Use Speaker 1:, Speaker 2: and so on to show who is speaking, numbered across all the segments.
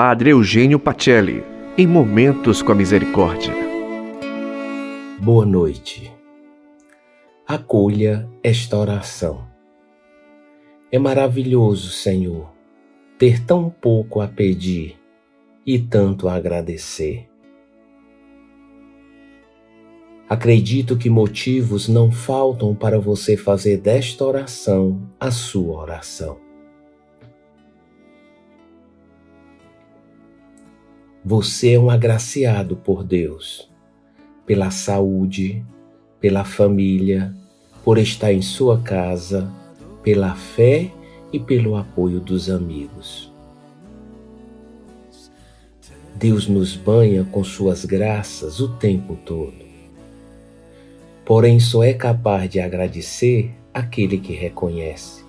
Speaker 1: Padre Eugênio Pacelli, em Momentos com a Misericórdia.
Speaker 2: Boa noite. Acolha esta oração. É maravilhoso, Senhor, ter tão pouco a pedir e tanto a agradecer. Acredito que motivos não faltam para você fazer desta oração a sua oração. Você é um agraciado por Deus, pela saúde, pela família, por estar em sua casa, pela fé e pelo apoio dos amigos. Deus nos banha com suas graças o tempo todo. Porém, só é capaz de agradecer aquele que reconhece.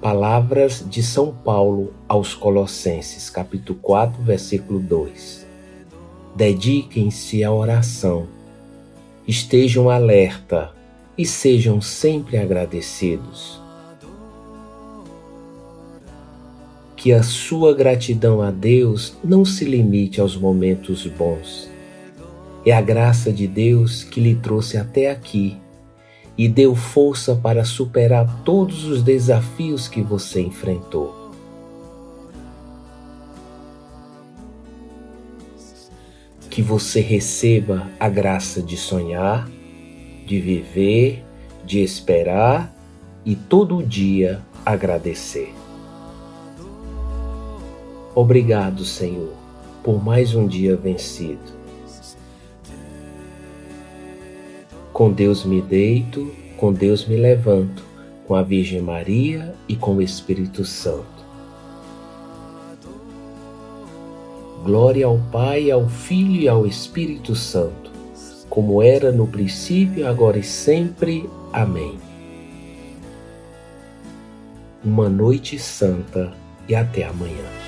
Speaker 2: Palavras de São Paulo aos Colossenses, capítulo 4, versículo 2. Dediquem-se à oração, estejam alerta e sejam sempre agradecidos. Que a sua gratidão a Deus não se limite aos momentos bons. É a graça de Deus que lhe trouxe até aqui e deu força para superar todos os desafios que você enfrentou. Que você receba a graça de sonhar, de viver, de esperar e todo dia agradecer. Obrigado, Senhor, por mais um dia vencido. Com Deus me deito, com Deus me levanto, com a Virgem Maria e com o Espírito Santo. Glória ao Pai, ao Filho e ao Espírito Santo, como era no princípio, agora e sempre. Amém. Uma noite santa e até amanhã.